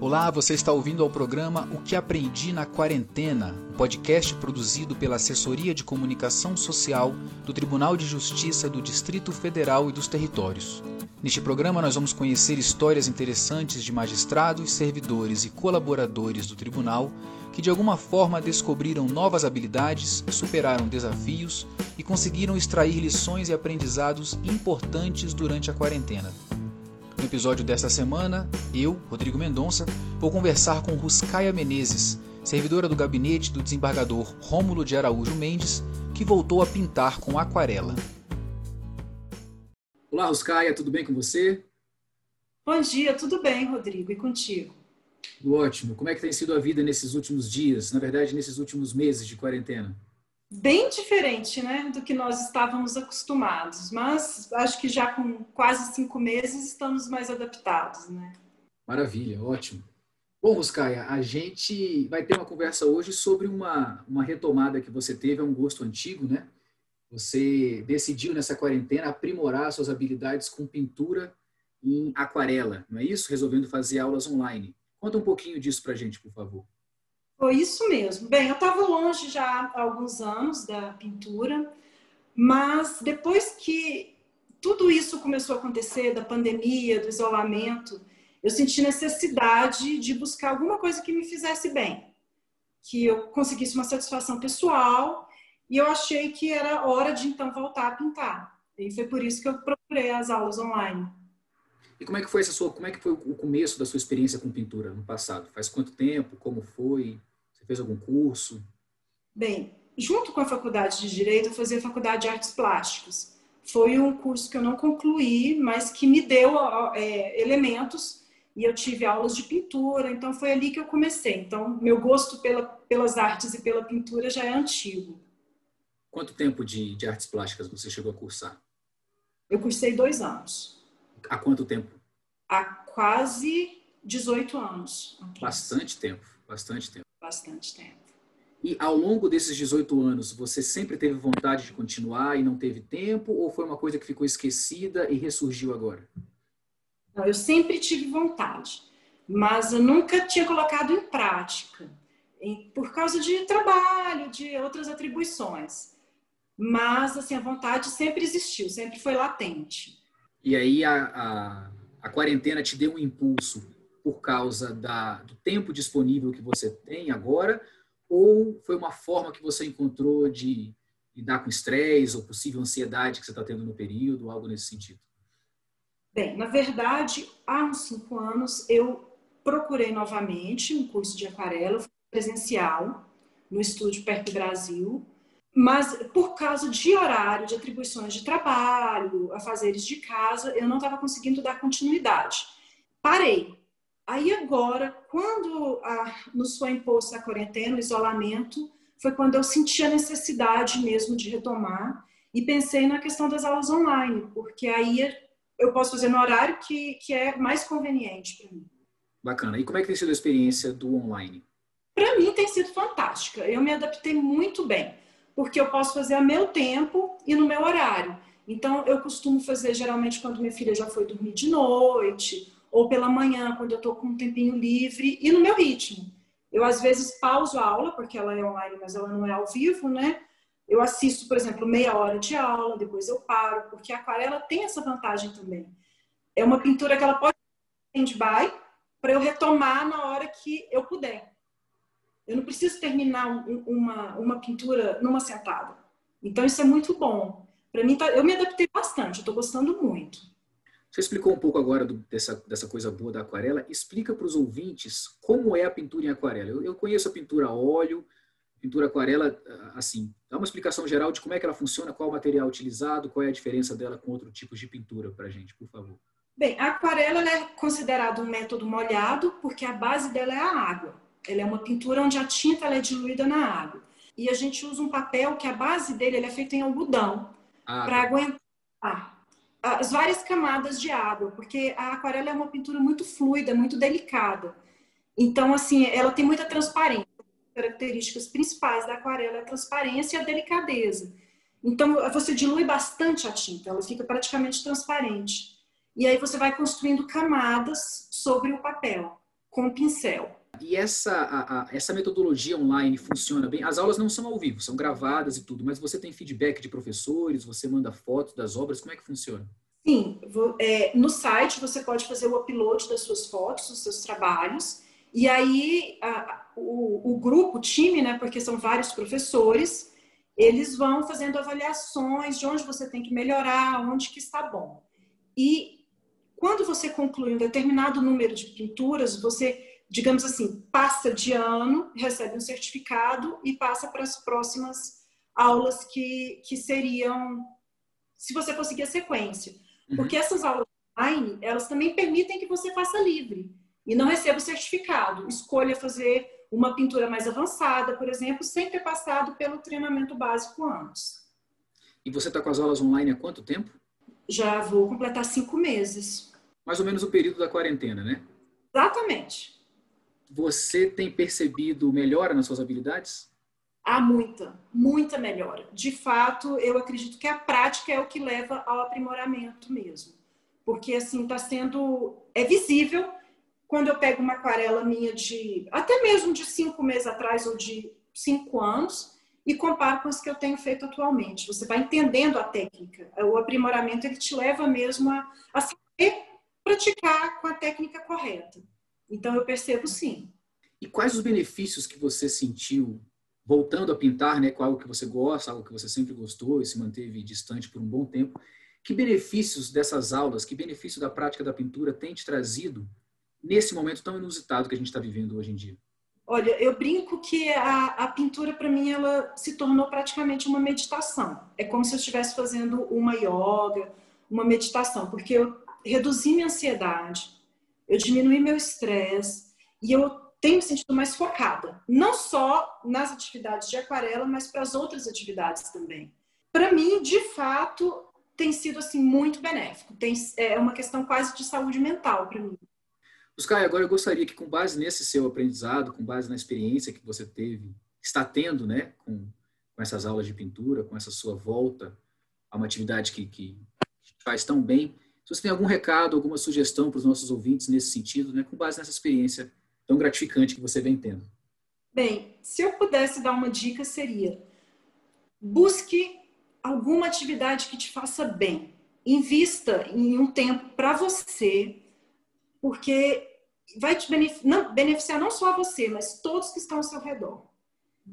Olá, você está ouvindo ao programa O que Aprendi na Quarentena, um podcast produzido pela Assessoria de Comunicação Social do Tribunal de Justiça do Distrito Federal e dos Territórios. Neste programa, nós vamos conhecer histórias interessantes de magistrados, servidores e colaboradores do tribunal que, de alguma forma, descobriram novas habilidades, superaram desafios e conseguiram extrair lições e aprendizados importantes durante a quarentena. No episódio desta semana, eu, Rodrigo Mendonça, vou conversar com Ruscaia Menezes, servidora do gabinete do desembargador Rômulo de Araújo Mendes, que voltou a pintar com aquarela. Olá, Ruscaia, tudo bem com você? Bom dia, tudo bem, Rodrigo, e contigo? Tudo ótimo. Como é que tem sido a vida nesses últimos dias, na verdade, nesses últimos meses de quarentena? Bem diferente né, do que nós estávamos acostumados, mas acho que já com quase cinco meses estamos mais adaptados. Né? Maravilha, ótimo. Bom, Ruscaia, a gente vai ter uma conversa hoje sobre uma, uma retomada que você teve a um gosto antigo, né? Você decidiu nessa quarentena aprimorar suas habilidades com pintura em aquarela, não é isso? Resolvendo fazer aulas online. Conta um pouquinho disso para a gente, por favor. Foi isso mesmo. Bem, eu estava longe já há alguns anos da pintura, mas depois que tudo isso começou a acontecer, da pandemia, do isolamento, eu senti necessidade de buscar alguma coisa que me fizesse bem, que eu conseguisse uma satisfação pessoal, e eu achei que era hora de então voltar a pintar. E foi por isso que eu procurei as aulas online. E como é que foi essa sua, como é que foi o começo da sua experiência com pintura no passado? Faz quanto tempo? Como foi? Fez algum curso? Bem, junto com a faculdade de Direito, eu fazia a faculdade de Artes Plásticas. Foi um curso que eu não concluí, mas que me deu é, elementos e eu tive aulas de pintura, então foi ali que eu comecei. Então, meu gosto pela, pelas artes e pela pintura já é antigo. Quanto tempo de, de artes plásticas você chegou a cursar? Eu cursei dois anos. Há quanto tempo? Há quase 18 anos. Bastante tempo, bastante tempo bastante tempo. E ao longo desses 18 anos, você sempre teve vontade de continuar e não teve tempo? Ou foi uma coisa que ficou esquecida e ressurgiu agora? Não, eu sempre tive vontade, mas eu nunca tinha colocado em prática, por causa de trabalho, de outras atribuições. Mas, assim, a vontade sempre existiu, sempre foi latente. E aí a, a, a quarentena te deu um impulso por causa da, do tempo disponível que você tem agora, ou foi uma forma que você encontrou de lidar com estresse ou possível ansiedade que você está tendo no período, algo nesse sentido? Bem, na verdade, há uns cinco anos eu procurei novamente um curso de aquarela presencial no estúdio Perto Brasil, mas por causa de horário, de atribuições de trabalho, a fazeres de casa, eu não estava conseguindo dar continuidade. Parei, Aí agora, quando a, nos foi imposto a quarentena, o isolamento, foi quando eu senti a necessidade mesmo de retomar e pensei na questão das aulas online, porque aí eu posso fazer no horário que, que é mais conveniente para mim. Bacana. E como é que tem sido a experiência do online? Para mim tem sido fantástica. Eu me adaptei muito bem, porque eu posso fazer a meu tempo e no meu horário. Então, eu costumo fazer geralmente quando minha filha já foi dormir de noite, ou pela manhã, quando eu estou com um tempinho livre, e no meu ritmo. Eu, às vezes, pauso a aula, porque ela é online, mas ela não é ao vivo, né? Eu assisto, por exemplo, meia hora de aula, depois eu paro, porque a aquarela tem essa vantagem também. É uma pintura que ela pode stand-by para eu retomar na hora que eu puder. Eu não preciso terminar uma, uma pintura numa sentada. Então, isso é muito bom. Para mim, tá, eu me adaptei bastante, eu estou gostando muito. Você explicou um pouco agora do, dessa, dessa coisa boa da aquarela. Explica para os ouvintes como é a pintura em aquarela. Eu, eu, conheço a pintura a óleo, pintura aquarela, ah, assim, dá uma explicação geral de como é que ela funciona, qual o material utilizado, qual é a diferença dela com outros tipos de pintura para a gente, por favor. Bem, a aquarela é considerada um método molhado porque a base dela é a água. Ela é uma pintura onde a tinta é diluída na água. E a gente usa um papel que a base dele é feita em algodão ah, para tá. aguentar as várias camadas de água, porque a aquarela é uma pintura muito fluida, muito delicada. Então, assim, ela tem muita transparência. Características principais da aquarela é a transparência e a delicadeza. Então, você dilui bastante a tinta, ela fica praticamente transparente. E aí você vai construindo camadas sobre o papel. com pincel. E essa, a, a, essa metodologia online funciona bem? As aulas não são ao vivo, são gravadas e tudo, mas você tem feedback de professores, você manda fotos das obras, como é que funciona? Sim, é, no site você pode fazer o upload das suas fotos, dos seus trabalhos, e aí a, o, o, grupo, o time, né, porque são vários professores, eles vão fazendo avaliações de onde você tem que melhorar, onde que está bom. E quando você conclui um determinado número de pinturas, você digamos assim, passa de ano, recebe um certificado e passa para as próximas aulas que, que seriam, se você conseguir a sequência. Uhum. Porque essas aulas online, elas também permitem que você faça livre e não receba o certificado. Escolha fazer uma pintura mais avançada, por exemplo, sem ter passado pelo treinamento básico antes. E você está com as aulas online há quanto tempo? Já vou completar cinco meses. Mais ou menos o período da quarentena, né? Exatamente você tem percebido melhora nas suas habilidades? Há muita, muita melhora. De fato, eu acredito que a prática é o que leva ao aprimoramento mesmo. Porque, assim, está sendo. É visível quando eu pego uma aquarela minha de. até mesmo de cinco meses atrás ou de cinco anos e comparo com as que eu tenho feito atualmente. Você vai entendendo a técnica. O aprimoramento ele te leva mesmo a, a saber praticar com a técnica correta. Então eu percebo sim. E quais os benefícios que você sentiu voltando a pintar, né, com algo que você gosta, algo que você sempre gostou e se manteve distante por um bom tempo? Que benefícios dessas aulas, que benefício da prática da pintura tem te trazido nesse momento tão inusitado que a gente está vivendo hoje em dia? Olha, eu brinco que a, a pintura para mim ela se tornou praticamente uma meditação. É como se eu estivesse fazendo uma yoga, uma meditação, porque eu reduzi minha ansiedade, eu diminui meu estresse e eu tenho me sentido mais focada, não só nas atividades de aquarela, mas para as outras atividades também. Para mim, de fato, tem sido assim muito benéfico. Tem, é uma questão quase de saúde mental para mim. Oscar, agora eu gostaria que, com base nesse seu aprendizado, com base na experiência que você teve, está tendo, né, com, com essas aulas de pintura, com essa sua volta a uma atividade que, que faz tão bem, se você tem algum recado, alguma sugestão para os nossos ouvintes nesse sentido, né, com base nessa experiência tão gratificante que você vem tendo. Bem, se eu pudesse dar uma dica, seria: busque alguma atividade que te faça bem. Invista em um tempo para você, porque vai te beneficiar, beneficiar não só você, mas todos que estão ao seu redor.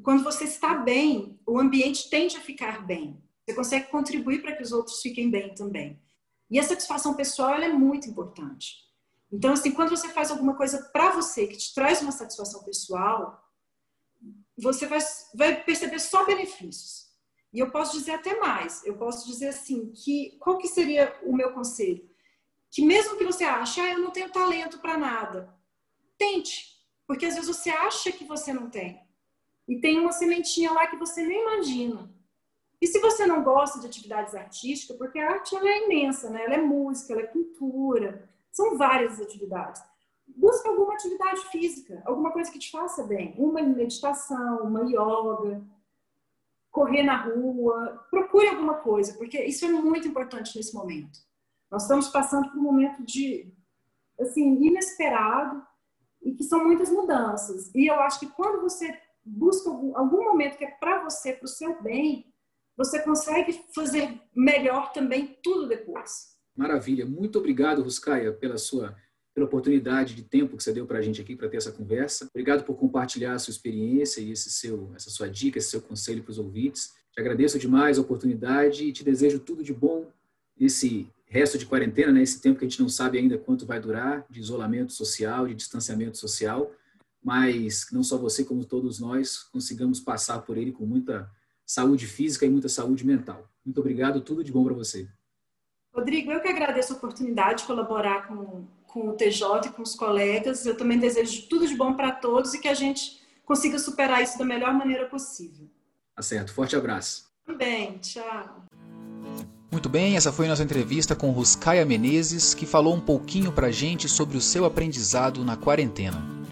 Quando você está bem, o ambiente tende a ficar bem. Você consegue contribuir para que os outros fiquem bem também. E a satisfação pessoal é muito importante. Então, assim, quando você faz alguma coisa para você que te traz uma satisfação pessoal, você vai, vai perceber só benefícios. E eu posso dizer até mais. Eu posso dizer assim que qual que seria o meu conselho? Que mesmo que você ache, ah, eu não tenho talento para nada, tente, porque às vezes você acha que você não tem e tem uma sementinha lá que você nem imagina. E se você não gosta de atividades artísticas, porque a arte ela é imensa, né? Ela é música, ela é pintura, são várias atividades. Busca alguma atividade física, alguma coisa que te faça bem. Uma meditação, uma yoga, correr na rua. Procure alguma coisa, porque isso é muito importante nesse momento. Nós estamos passando por um momento de, assim, inesperado e que são muitas mudanças. E eu acho que quando você busca algum, algum momento que é para você, para o seu bem, você consegue fazer melhor também tudo depois. Maravilha. Muito obrigado, Ruscaia, pela sua pela oportunidade de tempo que você deu para a gente aqui para ter essa conversa. Obrigado por compartilhar a sua experiência e esse seu, essa sua dica, esse seu conselho para os ouvintes. Te agradeço demais a oportunidade e te desejo tudo de bom nesse resto de quarentena, né? esse tempo que a gente não sabe ainda quanto vai durar, de isolamento social, de distanciamento social, mas não só você, como todos nós, consigamos passar por ele com muita saúde física e muita saúde mental. Muito obrigado, tudo de bom para você. Rodrigo, eu que agradeço a oportunidade de colaborar com, com o TJ e com os colegas. Eu também desejo tudo de bom para todos e que a gente consiga superar isso da melhor maneira possível. Tá certo. Forte abraço. Bem, tchau. Muito bem, essa foi nossa entrevista com Ruscaia Menezes, que falou um pouquinho para a gente sobre o seu aprendizado na quarentena.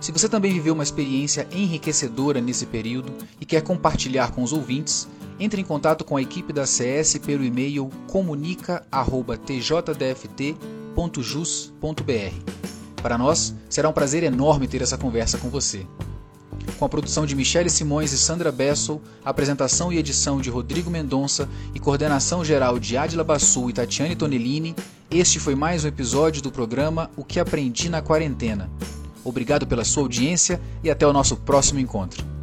Se você também viveu uma experiência enriquecedora nesse período e quer compartilhar com os ouvintes, entre em contato com a equipe da CS pelo e-mail comunica.tjdft.jus.br. Para nós, será um prazer enorme ter essa conversa com você. Com a produção de Michele Simões e Sandra Bessel, apresentação e edição de Rodrigo Mendonça e coordenação geral de Adila Bassu e Tatiane Tonellini, este foi mais um episódio do programa O que Aprendi na Quarentena. Obrigado pela sua audiência e até o nosso próximo encontro.